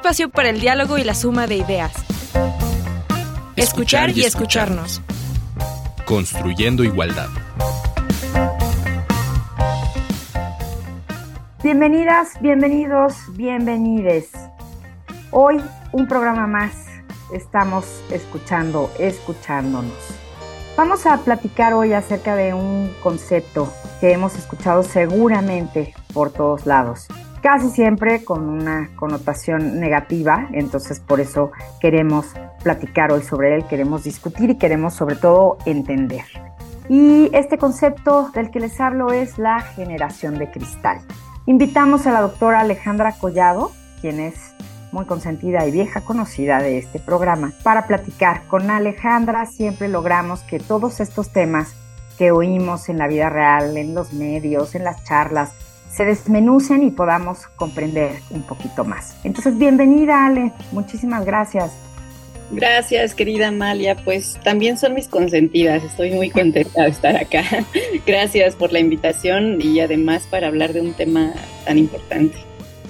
espacio para el diálogo y la suma de ideas. Escuchar, y, escucharnos. Construyendo igualdad. Bienvenidas, bienvenidos, bienvenides. Hoy un programa más. Estamos escuchando, escuchándonos. Vamos a platicar hoy acerca de un concepto que hemos escuchado seguramente por todos lados, casi siempre con una connotación negativa, entonces por eso queremos platicar hoy sobre él, queremos discutir y queremos sobre todo entender. Y este concepto del que les hablo es la generación de cristal. Invitamos a la doctora Alejandra Collado, quien es muy consentida y vieja conocida de este programa, para platicar. Con Alejandra siempre logramos que todos estos temas que oímos en la vida real, en los medios, en las charlas, se desmenucen y podamos comprender un poquito más. Entonces, bienvenida Ale, muchísimas gracias. Gracias, querida Amalia. Pues también son mis consentidas. Estoy muy contenta de estar acá. Gracias por la invitación y además para hablar de un tema tan importante.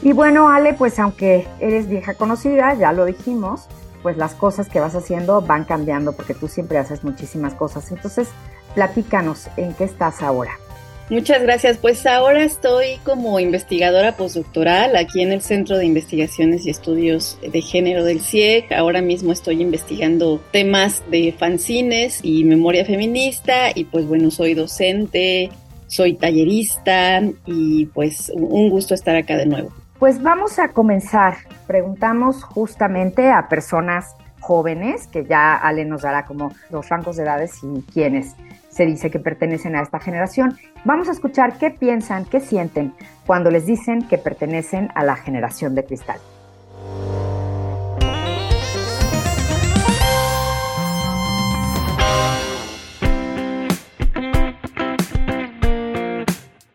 Y bueno, Ale, pues aunque eres vieja conocida, ya lo dijimos, pues las cosas que vas haciendo van cambiando porque tú siempre haces muchísimas cosas. Entonces, platícanos en qué estás ahora. Muchas gracias. Pues ahora estoy como investigadora postdoctoral aquí en el Centro de Investigaciones y Estudios de Género del CIEG. Ahora mismo estoy investigando temas de fanzines y memoria feminista y pues bueno, soy docente, soy tallerista y pues un gusto estar acá de nuevo. Pues vamos a comenzar. Preguntamos justamente a personas jóvenes, que ya Ale nos dará como los rangos de edades y quiénes se dice que pertenecen a esta generación. Vamos a escuchar qué piensan, qué sienten cuando les dicen que pertenecen a la generación de cristal.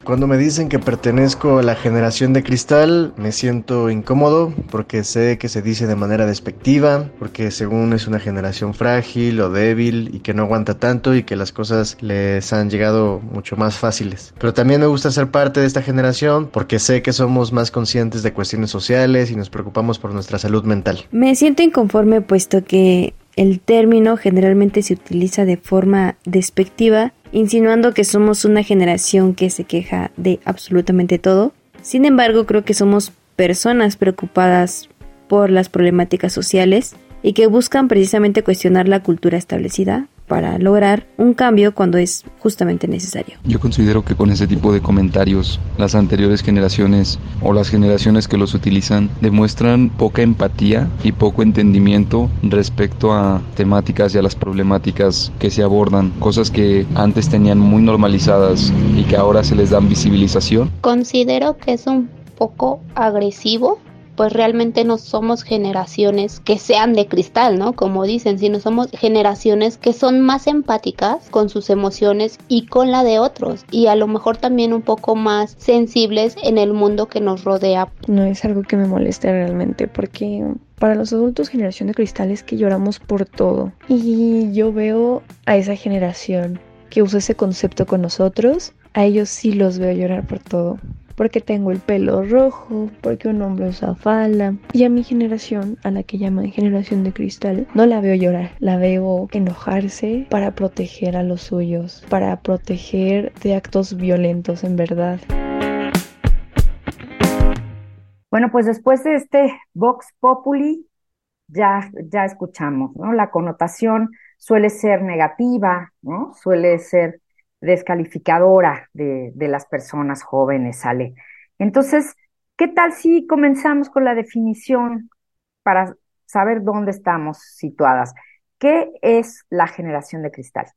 Cuando me dicen que pertenezco a la generación de cristal, me siento incómodo porque sé que se dice de manera despectiva, porque según es una generación frágil o débil y que no aguanta tanto y que las cosas les han llegado mucho más fáciles. Pero también me gusta ser parte de esta generación porque sé que somos más conscientes de cuestiones sociales y nos preocupamos por nuestra salud mental. Me siento inconforme puesto que el término generalmente se utiliza de forma despectiva insinuando que somos una generación que se queja de absolutamente todo. Sin embargo, creo que somos personas preocupadas por las problemáticas sociales y que buscan precisamente cuestionar la cultura establecida para lograr un cambio cuando es justamente necesario. Yo considero que con ese tipo de comentarios las anteriores generaciones o las generaciones que los utilizan demuestran poca empatía y poco entendimiento respecto a temáticas y a las problemáticas que se abordan, cosas que antes tenían muy normalizadas y que ahora se les dan visibilización. Considero que es un poco agresivo pues realmente no somos generaciones que sean de cristal, ¿no? Como dicen, sino somos generaciones que son más empáticas con sus emociones y con la de otros y a lo mejor también un poco más sensibles en el mundo que nos rodea. No es algo que me moleste realmente porque para los adultos generación de cristal es que lloramos por todo y yo veo a esa generación que usa ese concepto con nosotros, a ellos sí los veo llorar por todo porque tengo el pelo rojo, porque un hombre usa falda. Y a mi generación, a la que llaman generación de cristal, no la veo llorar, la veo enojarse para proteger a los suyos, para proteger de actos violentos en verdad. Bueno, pues después de este Vox Populi, ya, ya escuchamos, ¿no? La connotación suele ser negativa, ¿no? Suele ser descalificadora de, las personas jóvenes, sale. Entonces, ¿qué tal si comenzamos con la definición para saber dónde estamos situadas? ¿Qué es la generación de cristal?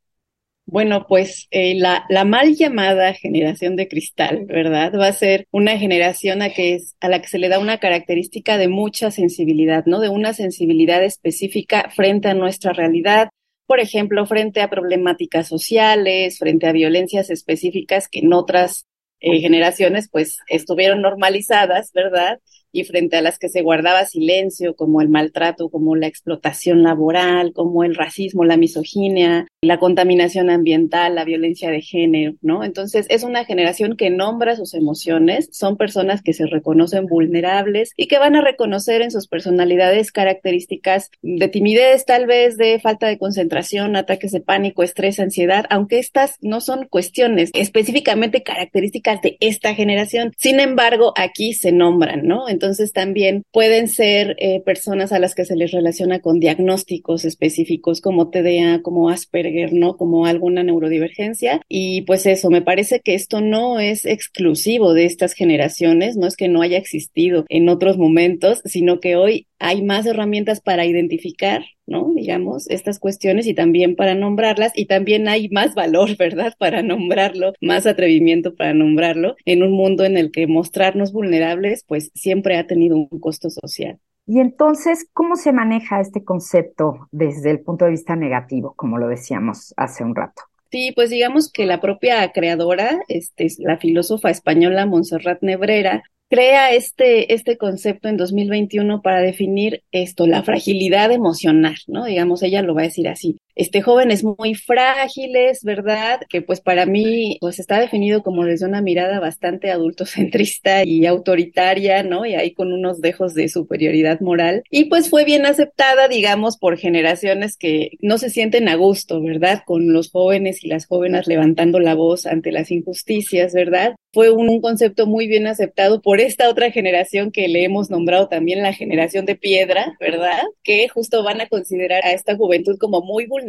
Bueno, pues eh, la, la, mal llamada generación de cristal, ¿verdad? Va a ser una generación a, que es, a la que se le da una característica de mucha sensibilidad, ¿no? De una sensibilidad específica frente a nuestra realidad, por ejemplo, frente a problemáticas sociales, frente a violencias específicas que en otras eh, generaciones pues estuvieron normalizadas, ¿verdad? y frente a las que se guardaba silencio, como el maltrato, como la explotación laboral, como el racismo, la misoginia, la contaminación ambiental, la violencia de género, ¿no? Entonces es una generación que nombra sus emociones, son personas que se reconocen vulnerables y que van a reconocer en sus personalidades características de timidez, tal vez de falta de concentración, ataques de pánico, estrés, ansiedad, aunque estas no son cuestiones específicamente características de esta generación. Sin embargo, aquí se nombran, ¿no? Entonces también pueden ser eh, personas a las que se les relaciona con diagnósticos específicos como TDA, como Asperger, ¿no? Como alguna neurodivergencia. Y pues eso, me parece que esto no es exclusivo de estas generaciones, no es que no haya existido en otros momentos, sino que hoy hay más herramientas para identificar, ¿no? Digamos, estas cuestiones y también para nombrarlas y también hay más valor, ¿verdad? Para nombrarlo, más atrevimiento para nombrarlo en un mundo en el que mostrarnos vulnerables, pues siempre ha tenido un costo social. Y entonces, ¿cómo se maneja este concepto desde el punto de vista negativo, como lo decíamos hace un rato? Sí, pues digamos que la propia creadora, este, la filósofa española Montserrat Nebrera, crea este, este concepto en 2021 para definir esto, la fragilidad emocional, ¿no? Digamos, ella lo va a decir así. Este jóvenes muy frágiles, ¿verdad? Que pues para mí pues está definido como desde una mirada bastante adultocentrista y autoritaria, ¿no? Y ahí con unos dejos de superioridad moral. Y pues fue bien aceptada, digamos, por generaciones que no se sienten a gusto, ¿verdad? Con los jóvenes y las jóvenes levantando la voz ante las injusticias, ¿verdad? Fue un, un concepto muy bien aceptado por esta otra generación que le hemos nombrado también la generación de piedra, ¿verdad? Que justo van a considerar a esta juventud como muy vulnerable,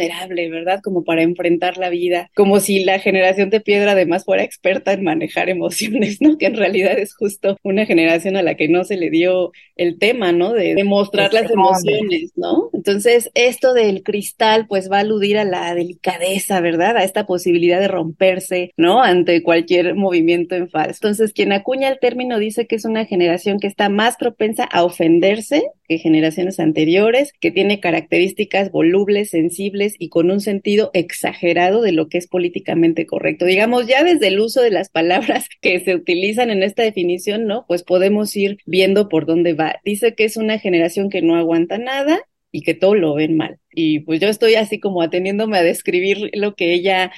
¿verdad? Como para enfrentar la vida, como si la generación de piedra además fuera experta en manejar emociones, ¿no? Que en realidad es justo una generación a la que no se le dio el tema, ¿no? De demostrar las emociones, ¿no? Entonces, esto del cristal pues va a aludir a la delicadeza, ¿verdad? A esta posibilidad de romperse, ¿no? Ante cualquier movimiento en falso. Entonces, quien acuña el término dice que es una generación que está más propensa a ofenderse que generaciones anteriores, que tiene características volubles, sensibles y con un sentido exagerado de lo que es políticamente correcto. Digamos, ya desde el uso de las palabras que se utilizan en esta definición, ¿no? Pues podemos ir viendo por dónde va. Dice que es una generación que no aguanta nada y que todo lo ven mal. Y pues yo estoy así como ateniéndome a describir lo que ella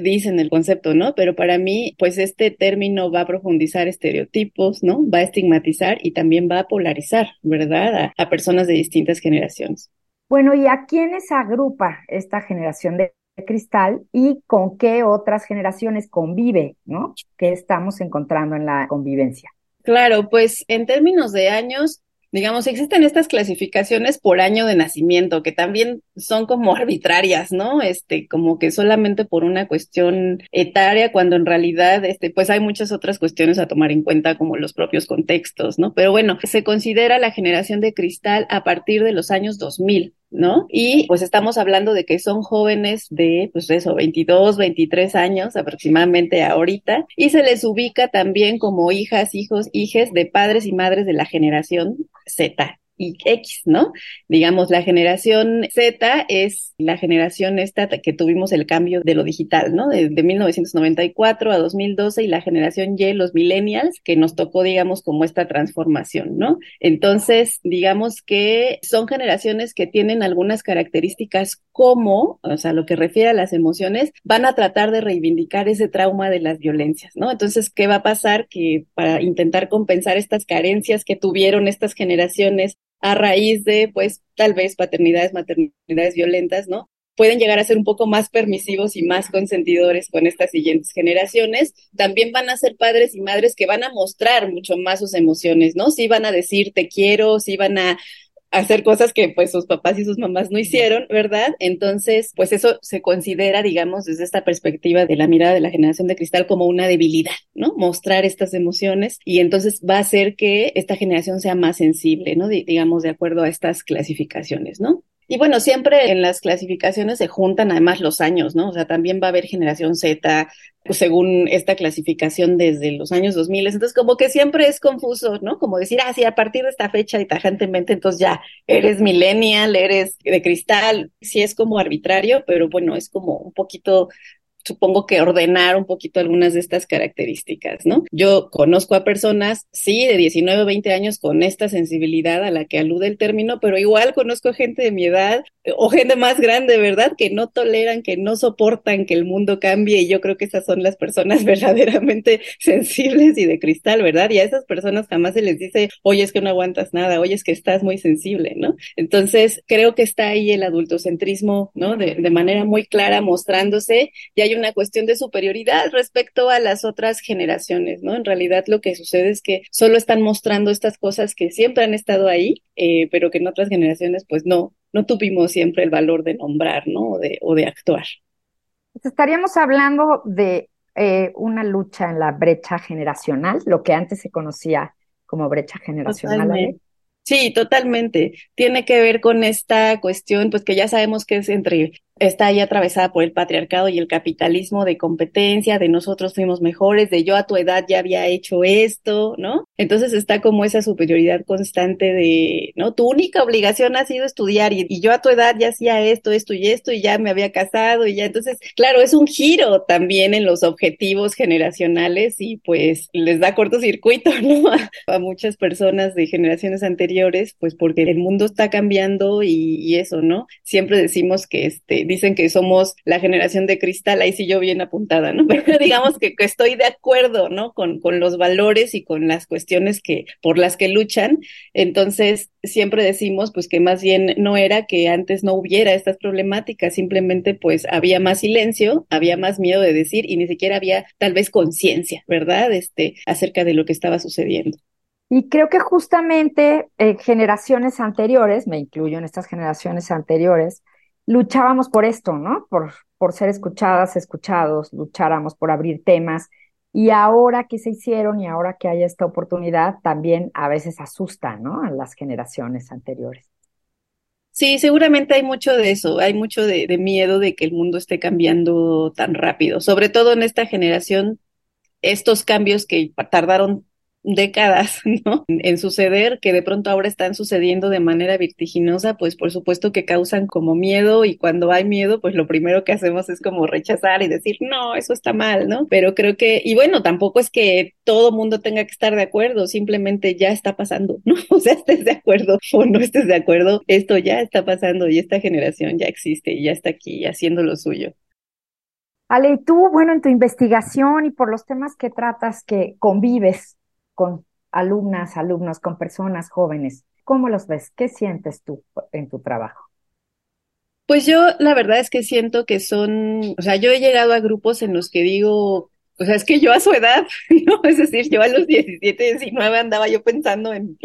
dicen el concepto, ¿no? Pero para mí, pues este término va a profundizar estereotipos, ¿no? Va a estigmatizar y también va a polarizar, ¿verdad? A, personas de distintas generaciones. Bueno, ¿y a quiénes agrupa esta generación de cristal y con qué otras generaciones convive, ¿no? ¿Qué estamos encontrando en la convivencia? Claro, pues en términos de años, digamos, existen estas clasificaciones por año de nacimiento que también son como arbitrarias, ¿no? Este, como que solamente por una cuestión etaria, cuando en realidad, este, pues hay muchas otras cuestiones a tomar en cuenta, como los propios contextos, ¿no? Pero bueno, se considera la generación de cristal a partir de los años 2000. ¿No? Y pues estamos hablando de que son jóvenes de, pues eso, 22, 23 años aproximadamente ahorita, y se les ubica también como hijas, hijos, hijes de padres y madres de la generación Z y X, ¿no? Digamos, la generación Z es la generación esta que tuvimos el cambio de lo digital, ¿no? De, 1994 a 2012 y la generación Y, los millennials, que nos tocó, digamos, como esta transformación, ¿no? Entonces, digamos que son generaciones que tienen algunas características como, o sea, lo que refiere a las emociones, van a tratar de reivindicar ese trauma de las violencias, ¿no? Entonces, ¿qué va a pasar? Que para intentar compensar estas carencias que tuvieron estas generaciones a raíz de, pues, tal vez paternidades, maternidades violentas, ¿no? Pueden llegar a ser un poco más permisivos y más consentidores con estas siguientes generaciones. También van a ser padres y madres que van a mostrar mucho más sus emociones, ¿no? Sí van a decir te quiero, sí van a hacer cosas que pues sus papás y sus mamás no hicieron, ¿verdad? Entonces, pues eso se considera, digamos, desde esta perspectiva de la mirada de la generación de cristal como una debilidad, ¿no? Mostrar estas emociones y entonces va a hacer que esta generación sea más sensible, ¿no? digamos, de acuerdo a estas clasificaciones, ¿no? Y bueno, siempre en las clasificaciones se juntan además los años, ¿no? O sea, también va a haber generación Z, según esta clasificación desde los años 2000. Entonces, como que siempre es confuso, ¿no? Como decir, ah, sí, a partir de esta fecha y tajantemente, entonces ya eres millennial, eres de cristal. Sí es como arbitrario, pero bueno, es como un poquito supongo que ordenar un poquito algunas de estas características, ¿no? Yo conozco a personas, sí, de 19 o 20 años con esta sensibilidad a la que alude el término, pero igual conozco gente de mi edad o gente más grande, ¿verdad? Que no toleran, que no soportan que el mundo cambie y yo creo que esas son las personas verdaderamente sensibles y de cristal, ¿verdad? Y a esas personas jamás se les dice, oye, es que no aguantas nada, oye, es que estás muy sensible, ¿no? Entonces, creo que está ahí el adultocentrismo, ¿no? De, de manera muy clara mostrándose y hay una cuestión de superioridad respecto a las otras generaciones, ¿no? En realidad lo que sucede es que solo están mostrando estas cosas que siempre han estado ahí, eh, pero que en otras generaciones pues no, no tuvimos siempre el valor de nombrar, ¿no? O de, o de actuar. Pues estaríamos hablando de eh, una lucha en la brecha generacional, lo que antes se conocía como brecha generacional. Totalmente. Sí, totalmente. Tiene que ver con esta cuestión, pues que ya sabemos que es entre está ahí atravesada por el patriarcado y el capitalismo de competencia, de nosotros fuimos mejores, de yo a tu edad ya había hecho esto, ¿no? Entonces está como esa superioridad constante de, ¿no? Tu única obligación ha sido estudiar y, yo a tu edad ya hacía esto, esto y esto y ya me había casado y ya, entonces, claro, es un giro también en los objetivos generacionales y pues les da cortocircuito, ¿no? A, muchas personas de generaciones anteriores, pues porque el mundo está cambiando y eso, ¿no? Siempre decimos que este, dicen que somos la generación de cristal, ahí sí yo bien apuntada, ¿no? Pero digamos que, que estoy de acuerdo, ¿no? Con, con los valores y con las cuestiones que, por las que luchan. Entonces, siempre decimos, pues que más bien no era que antes no hubiera estas problemáticas, simplemente pues había más silencio, había más miedo de decir y ni siquiera había tal vez conciencia, ¿verdad? Este, acerca de lo que estaba sucediendo. Y creo que justamente eh, generaciones anteriores, me incluyo en estas generaciones anteriores, luchábamos por esto, ¿no? Por, por ser escuchadas, escuchados, lucháramos por abrir temas. Y ahora que se hicieron y ahora que hay esta oportunidad, también a veces asusta, ¿no? A las generaciones anteriores. Sí, seguramente hay mucho de eso, hay mucho de, de, miedo de que el mundo esté cambiando tan rápido, sobre todo en esta generación, estos cambios que tardaron décadas, ¿no? En suceder, que de pronto ahora están sucediendo de manera vertiginosa, pues por supuesto que causan como miedo y cuando hay miedo, pues lo primero que hacemos es como rechazar y decir, no, eso está mal, ¿no? Pero creo que, y bueno, tampoco es que todo mundo tenga que estar de acuerdo, simplemente ya está pasando, ¿no? O sea, estés de acuerdo o no estés de acuerdo, esto ya está pasando y esta generación ya existe y ya está aquí haciendo lo suyo. Ale, y tú, bueno, en tu investigación y por los temas que tratas, que convives con alumnas, alumnos, con personas jóvenes. ¿Cómo los ves? ¿Qué sientes tú en tu trabajo? Pues yo la verdad es que siento que son, o sea, yo he llegado a grupos en los que digo, o sea, es que yo a su edad, ¿no? Es decir, yo a los 17, 19 andaba yo pensando en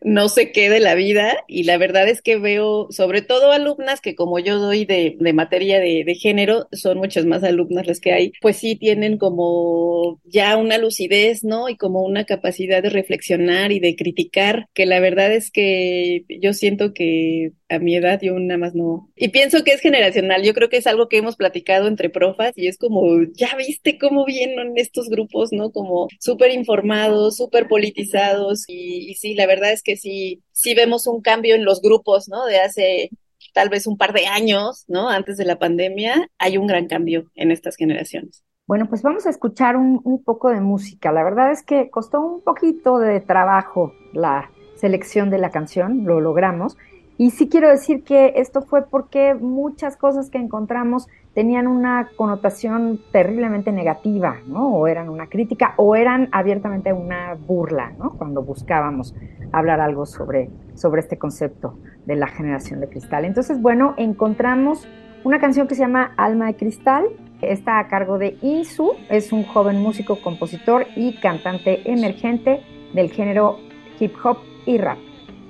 no sé qué de la vida y la verdad es que veo sobre todo alumnas que como yo doy de, de materia de, de, género, son muchas más alumnas las que hay, pues sí tienen como ya una lucidez, ¿no? Y como una capacidad de reflexionar y de criticar, que la verdad es que yo siento que a mi edad yo nada más no. Y pienso que es generacional, yo creo que es algo que hemos platicado entre profas y es como, ya viste cómo vienen estos grupos, ¿no? Como súper informados, súper politizados y, sí, la verdad es que sí, sí vemos un cambio en los grupos, ¿no? De hace tal vez un par de años, ¿no? Antes de la pandemia, hay un gran cambio en estas generaciones. Bueno, pues vamos a escuchar un poco de música. La verdad es que costó un poquito de trabajo la selección de la canción, lo logramos. Y sí quiero decir que esto fue porque muchas cosas que encontramos tenían una connotación terriblemente negativa, ¿no? O eran una crítica o eran abiertamente una burla, ¿no? Cuando buscábamos hablar algo sobre, sobre este concepto de la generación de cristal. Entonces, bueno, encontramos una canción que se llama Alma de Cristal. Está a cargo de Insu, es un joven músico, compositor y cantante emergente del género hip hop y rap.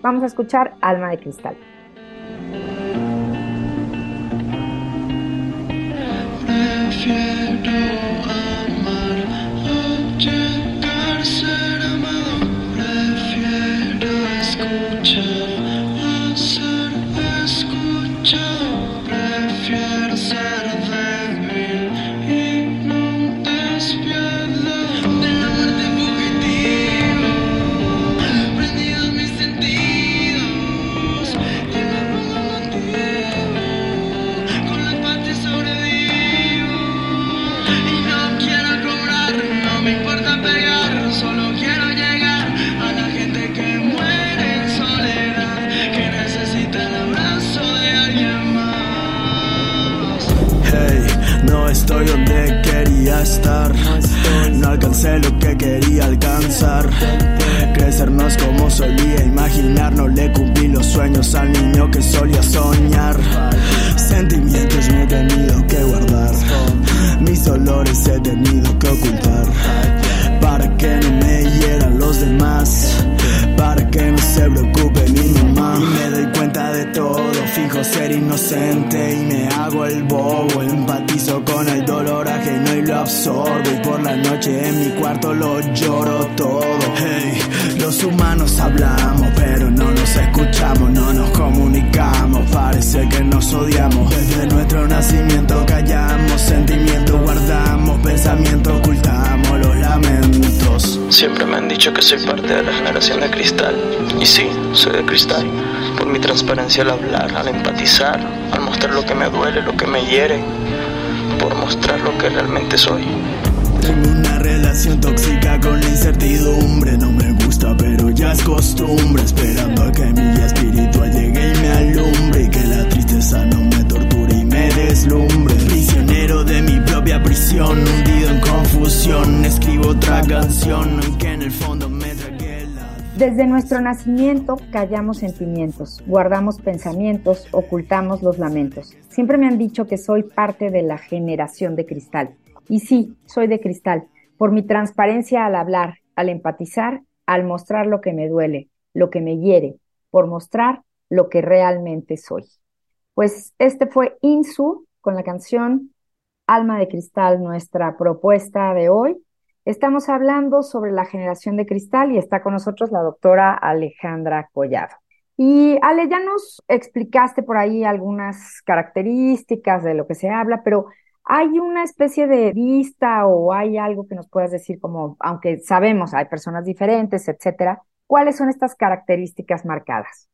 Vamos a escuchar Alma de Cristal. Estar. No alcancé lo que quería alcanzar. Crecernos como solía imaginar, no le cumplí los sueños al niño que solía soñar. Sentimientos me he tenido que guardar. Mis dolores he tenido que ocultar. Para que no me hieran los demás. Para que no se preocupe mi mamá. Y me doy cuenta de todo. Fijo ser inocente y me hago el bobo. Con el dolor ajeno y lo absorbo. Y por la noche en mi cuarto lo lloro todo. Hey, los humanos hablamos, pero no nos escuchamos, no nos comunicamos. Parece que nos odiamos. Desde nuestro nacimiento callamos, sentimientos guardamos, pensamientos ocultamos, los lamentos. Siempre me han dicho que soy parte de la generación de cristal. Y sí, soy de cristal. Por mi transparencia al hablar, al empatizar, al mostrar lo que me duele, lo que me hiere. Por mostrar lo que realmente soy. Tengo una relación tóxica con la incertidumbre. No me gusta, pero ya es costumbre. Esperando a que mi guía espiritual llegue y me alumbre. Y que la tristeza no me torture y me deslumbre. Prisionero de mi propia prisión, hundido en confusión. Escribo otra canción, Desde nuestro nacimiento callamos sentimientos, guardamos pensamientos, ocultamos los lamentos. Siempre me han dicho que soy parte de la generación de cristal. Y sí, soy de cristal, por mi transparencia al hablar, al empatizar, al mostrar lo que me duele, lo que me hiere, por mostrar lo que realmente soy. Pues este fue Insu con la canción Alma de Cristal, nuestra propuesta de hoy. Estamos hablando sobre la generación de cristal y está con nosotros la doctora Alejandra Collado. Y Ale, ya nos explicaste por ahí algunas características de lo que se habla, pero ¿hay una especie de vista o hay algo que nos puedas decir como, aunque sabemos, hay personas diferentes, etcétera, ¿cuáles son estas características marcadas?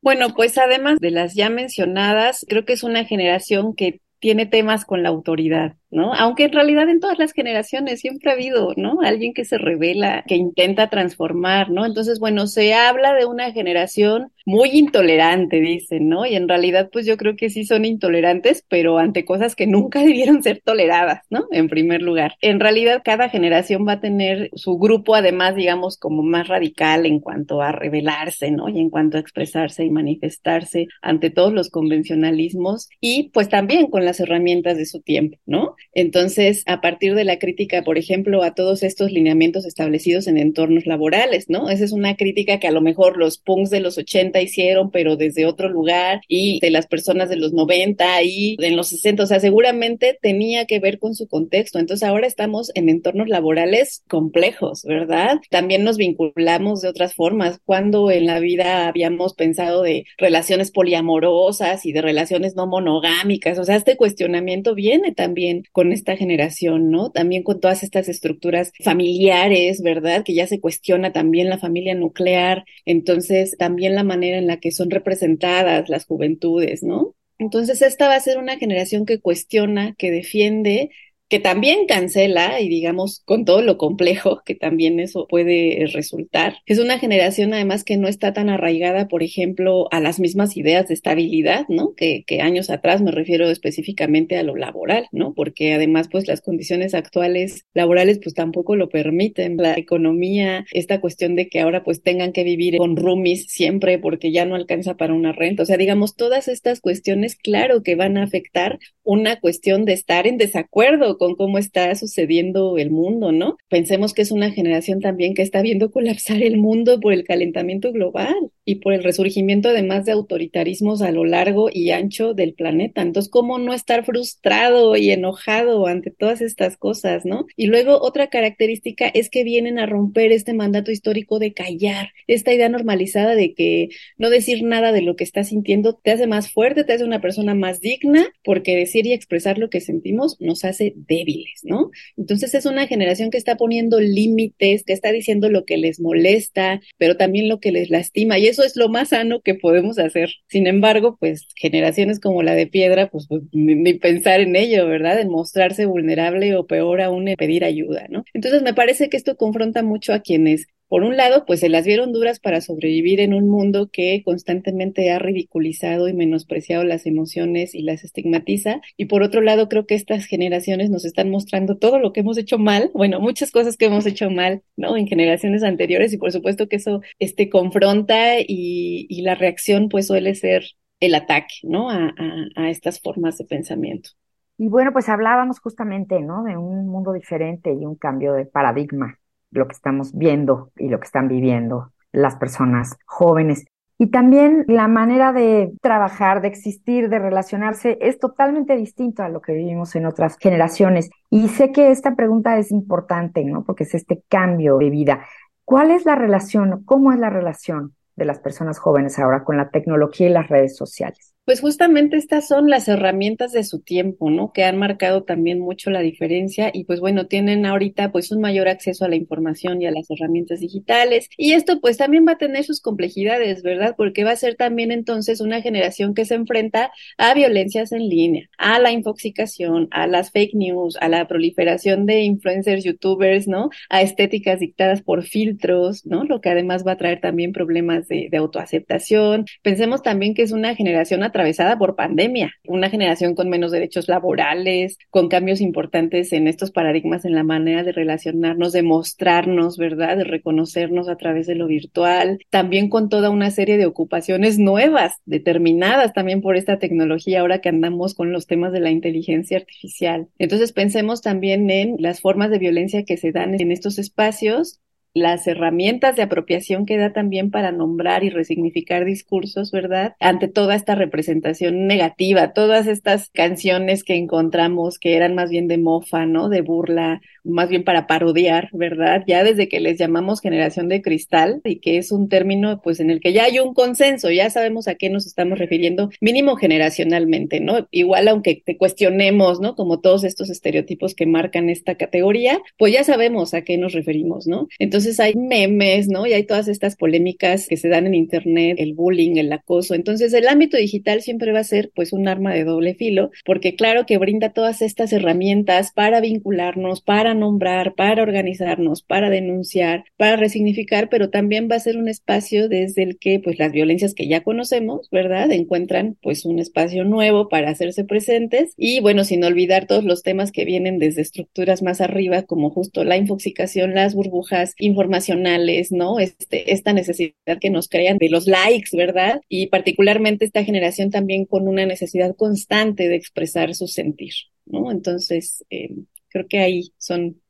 Bueno, pues además de las ya mencionadas, creo que es una generación que tiene temas con la autoridad, ¿no? Aunque en realidad en todas las generaciones siempre ha habido, ¿no? Alguien que se revela, que intenta transformar, ¿no? Entonces, bueno, se habla de una generación muy intolerante, dicen, ¿no? Y en realidad, pues yo creo que sí son intolerantes, pero ante cosas que nunca debieron ser toleradas, ¿no? En primer lugar. En realidad, cada generación va a tener su grupo, además, digamos, como más radical en cuanto a revelarse, ¿no? Y en cuanto a expresarse y manifestarse ante todos los convencionalismos y pues también con las herramientas de su tiempo, ¿no? Entonces, a partir de la crítica, por ejemplo, a todos estos lineamientos establecidos en entornos laborales, ¿no? Esa es una crítica que a lo mejor los punks de los 80 hicieron, pero desde otro lugar, y de las personas de los 90 y en los 60, o sea, seguramente tenía que ver con su contexto. Entonces, ahora estamos en entornos laborales complejos, ¿verdad? También nos vinculamos de otras formas. Cuando en la vida habíamos pensado de relaciones poliamorosas y de relaciones no monogámicas, o sea, este cuestionamiento viene también con esta generación, ¿no? También con todas estas estructuras familiares, ¿verdad? Que ya se cuestiona también la familia nuclear, entonces también la manera en la que son representadas las juventudes, ¿no? Entonces esta va a ser una generación que cuestiona, que defiende que también cancela y digamos con todo lo complejo que también eso puede resultar. Es una generación además que no está tan arraigada, por ejemplo, a las mismas ideas de estabilidad, ¿no? Que, que años atrás me refiero específicamente a lo laboral, ¿no? Porque además pues las condiciones actuales laborales pues tampoco lo permiten. La economía, esta cuestión de que ahora pues tengan que vivir con roomies siempre porque ya no alcanza para una renta. O sea, digamos, todas estas cuestiones, claro que van a afectar una cuestión de estar en desacuerdo con cómo está sucediendo el mundo, ¿no? Pensemos que es una generación también que está viendo colapsar el mundo por el calentamiento global y por el resurgimiento además de autoritarismos a lo largo y ancho del planeta. Entonces, ¿cómo no estar frustrado y enojado ante todas estas cosas, ¿no? Y luego otra característica es que vienen a romper este mandato histórico de callar, esta idea normalizada de que no decir nada de lo que estás sintiendo te hace más fuerte, te hace una persona más digna, porque decir y expresar lo que sentimos nos hace débiles, ¿no? Entonces es una generación que está poniendo límites, que está diciendo lo que les molesta, pero también lo que les lastima, y eso es lo más sano que podemos hacer. Sin embargo, pues generaciones como la de piedra, pues, pues ni, ni, pensar en ello, ¿verdad? En mostrarse vulnerable o peor aún en pedir ayuda, ¿no? Entonces me parece que esto confronta mucho a quienes por un lado, pues se las vieron duras para sobrevivir en un mundo que constantemente ha ridiculizado y menospreciado las emociones y las estigmatiza. Y por otro lado, creo que estas generaciones nos están mostrando todo lo que hemos hecho mal, bueno, muchas cosas que hemos hecho mal, ¿no? En generaciones anteriores y por supuesto que eso este, confronta y, la reacción pues suele ser el ataque, ¿no? A, a, a estas formas de pensamiento. Y bueno, pues hablábamos justamente, ¿no? De un mundo diferente y un cambio de paradigma, lo que estamos viendo y lo que están viviendo las personas jóvenes. Y también la manera de trabajar, de existir, de relacionarse es totalmente distinto a lo que vivimos en otras generaciones. Y sé que esta pregunta es importante, ¿no? Porque es este cambio de vida. ¿Cuál es la relación? ¿Cómo es la relación de las personas jóvenes ahora con la tecnología y las redes sociales? Pues justamente estas son las herramientas de su tiempo, ¿no? Que han marcado también mucho la diferencia y pues bueno, tienen ahorita pues un mayor acceso a la información y a las herramientas digitales y esto pues también va a tener sus complejidades, ¿verdad? Porque va a ser también entonces una generación que se enfrenta a violencias en línea, a la infoxicación, a las fake news, a la proliferación de influencers, youtubers, ¿no? A estéticas dictadas por filtros, ¿no? Lo que además va a traer también problemas de, de autoaceptación. Pensemos también que es una generación atravesada por pandemia, una generación con menos derechos laborales, con cambios importantes en estos paradigmas en la manera de relacionarnos, de mostrarnos, ¿verdad? De reconocernos a través de lo virtual, también con toda una serie de ocupaciones nuevas, determinadas también por esta tecnología ahora que andamos con los temas de la inteligencia artificial. Entonces pensemos también en las formas de violencia que se dan en estos espacios las herramientas de apropiación que da también para nombrar y resignificar discursos, ¿verdad? Ante toda esta representación negativa, todas estas canciones que encontramos que eran más bien de mofa, ¿no? De burla, más bien para parodiar, ¿verdad? Ya desde que les llamamos generación de cristal y que es un término pues en el que ya hay un consenso, ya sabemos a qué nos estamos refiriendo, mínimo generacionalmente, ¿no? Igual aunque te cuestionemos, ¿no? Como todos estos estereotipos que marcan esta categoría, pues ya sabemos a qué nos referimos, ¿no? Entonces, entonces hay memes, ¿no? Y hay todas estas polémicas que se dan en Internet, el bullying, el acoso. Entonces el ámbito digital siempre va a ser pues un arma de doble filo, porque claro que brinda todas estas herramientas para vincularnos, para nombrar, para organizarnos, para denunciar, para resignificar, pero también va a ser un espacio desde el que pues las violencias que ya conocemos, ¿verdad? Encuentran pues un espacio nuevo para hacerse presentes y bueno, sin olvidar todos los temas que vienen desde estructuras más arriba, como justo la infoxicación, las burbujas, informacionales, ¿no? Este, esta necesidad que nos crean de los likes, ¿verdad? Y particularmente esta generación también con una necesidad constante de expresar su sentir, ¿no? Entonces, eh, creo que ahí son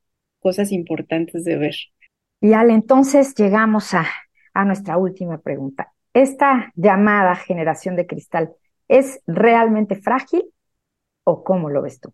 cosas importantes de ver. Y al entonces llegamos a, a nuestra última pregunta. ¿Esta llamada generación de cristal es realmente frágil o cómo lo ves tú?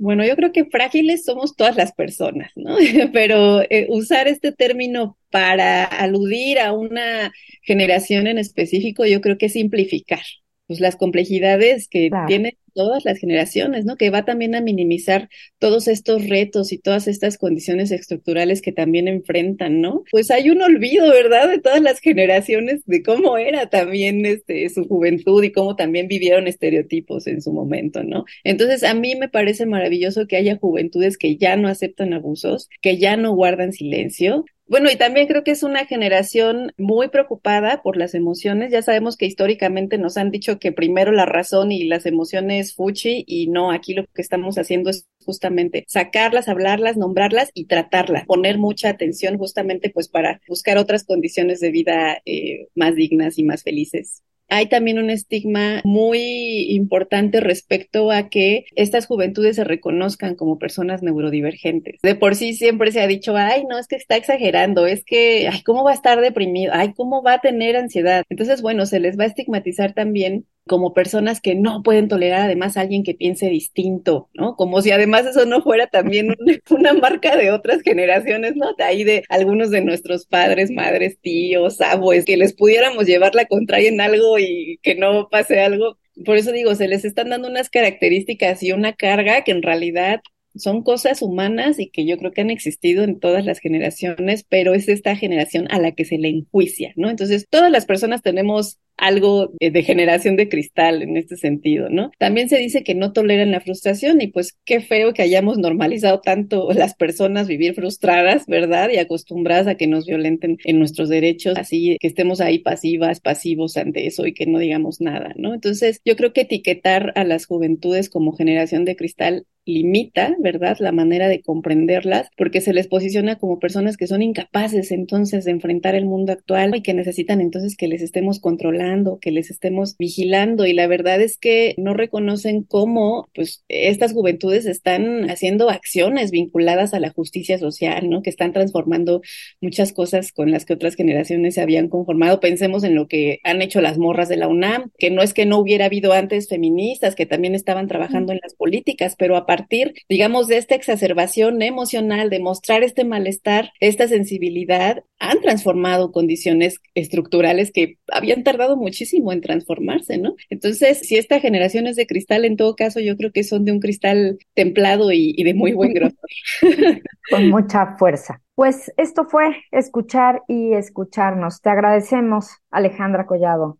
Bueno, yo creo que frágiles somos todas las personas, ¿no? Pero eh, usar este término para aludir a una generación en específico, yo creo que es simplificar pues las complejidades que Claro. tienen todas las generaciones, ¿no? Que va también a minimizar todos estos retos y todas estas condiciones estructurales que también enfrentan, ¿no? Pues hay un olvido, ¿verdad? De todas las generaciones de cómo era también este su juventud y cómo también vivieron estereotipos en su momento, ¿no? Entonces, a mí me parece maravilloso que haya juventudes que ya no aceptan abusos, que ya no guardan silencio, bueno, y también creo que es una generación muy preocupada por las emociones. Ya sabemos que históricamente nos han dicho que primero la razón y las emociones fuchi y no, aquí lo que estamos haciendo es justamente sacarlas, hablarlas, nombrarlas y tratarlas, poner mucha atención justamente pues para buscar otras condiciones de vida eh, más dignas y más felices hay también un estigma muy importante respecto a que estas juventudes se reconozcan como personas neurodivergentes. De por sí siempre se ha dicho, ay, no, es que está exagerando, es que, ay, ¿cómo va a estar deprimido? Ay, ¿cómo va a tener ansiedad? Entonces, bueno, se les va a estigmatizar también como personas que no pueden tolerar además a alguien que piense distinto, ¿no? Como si además eso no fuera también un- una marca de otras generaciones, ¿no? De ahí de algunos de nuestros padres, madres, tíos, abuelos, que les pudiéramos llevar la contraria en algo y que no pase algo. Por eso digo, se les están dando unas características y una carga que en realidad son cosas humanas y que yo creo que han existido en todas las generaciones, pero es esta generación a la que se le enjuicia, ¿no? Entonces, todas las personas tenemos algo de generación de cristal en este sentido, ¿no? También se dice que no toleran la frustración y pues qué feo que hayamos normalizado tanto las personas vivir frustradas, ¿verdad? Y acostumbradas a que nos violenten en nuestros derechos, así que estemos ahí pasivas, pasivos ante eso y que no digamos nada, ¿no? Entonces, yo creo que etiquetar a las juventudes como generación de cristal limita, ¿verdad?, la manera de comprenderlas, porque se les posiciona como personas que son incapaces entonces de enfrentar el mundo actual y que necesitan entonces que les estemos controlando, que les estemos vigilando. Y la verdad es que no reconocen cómo, pues, estas juventudes están haciendo acciones vinculadas a la justicia social, ¿no?, que están transformando muchas cosas con las que otras generaciones se habían conformado. Pensemos en lo que han hecho las morras de la UNAM, que no es que no hubiera habido antes feministas que también estaban trabajando en las políticas, pero a partir, digamos, de esta exacerbación emocional, de mostrar este malestar, esta sensibilidad, han transformado condiciones estructurales que habían tardado muchísimo en transformarse, ¿no? Entonces, si esta generación es de cristal, en todo caso, yo creo que son de un cristal templado y, y de muy buen grosor. Con mucha fuerza. Pues esto fue escuchar y escucharnos. Te agradecemos, Alejandra Collado,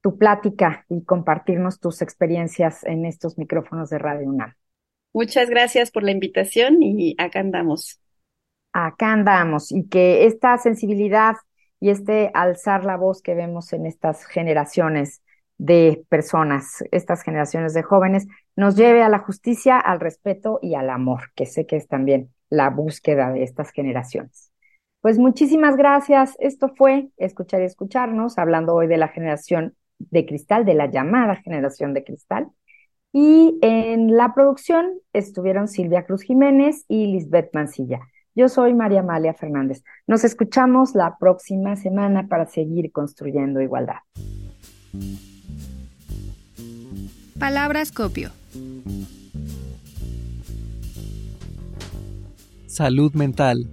tu plática y compartirnos tus experiencias en estos micrófonos de Radio UNAM. Muchas gracias por la invitación y acá andamos. Acá andamos y que esta sensibilidad y este alzar la voz que vemos en estas generaciones de personas, estas generaciones de jóvenes, nos lleve a la justicia, al respeto y al amor, que sé que es también la búsqueda de estas generaciones. Pues muchísimas gracias. Esto fue Escuchar y Escucharnos, hablando hoy de la generación de cristal, de la llamada generación de cristal. Y en la producción estuvieron Silvia Cruz Jiménez y Lisbeth Mancilla. Yo soy María Amalia Fernández. Nos escuchamos la próxima semana para seguir construyendo igualdad. Palabras copio. Salud mental.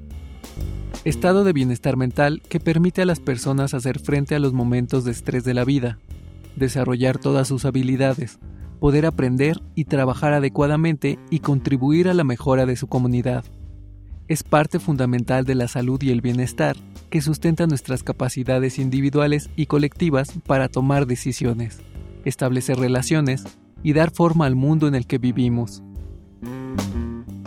Estado de bienestar mental que permite a las personas hacer frente a los momentos de estrés de la vida, desarrollar todas sus habilidades, poder aprender y trabajar adecuadamente y contribuir a la mejora de su comunidad. Es parte fundamental de la salud y el bienestar que sustenta nuestras capacidades individuales y colectivas para tomar decisiones, establecer relaciones y dar forma al mundo en el que vivimos.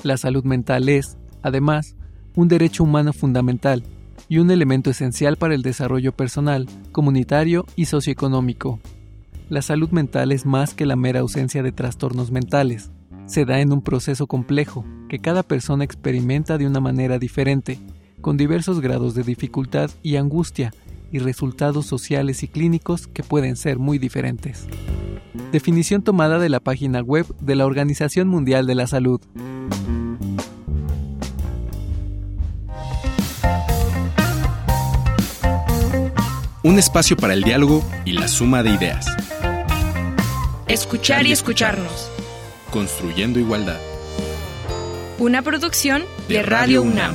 La salud mental es, además, un derecho humano fundamental y un elemento esencial para el desarrollo personal, comunitario y socioeconómico. La salud mental es más que la mera ausencia de trastornos mentales. Se da en un proceso complejo que cada persona experimenta de una manera diferente, con diversos grados de dificultad y angustia y resultados sociales y clínicos que pueden ser muy diferentes. Definición tomada de la página web de la Organización Mundial de la Salud. Un espacio para el diálogo y la suma de ideas. Escuchar y escucharnos. Construyendo igualdad. Una producción de Radio UNAM.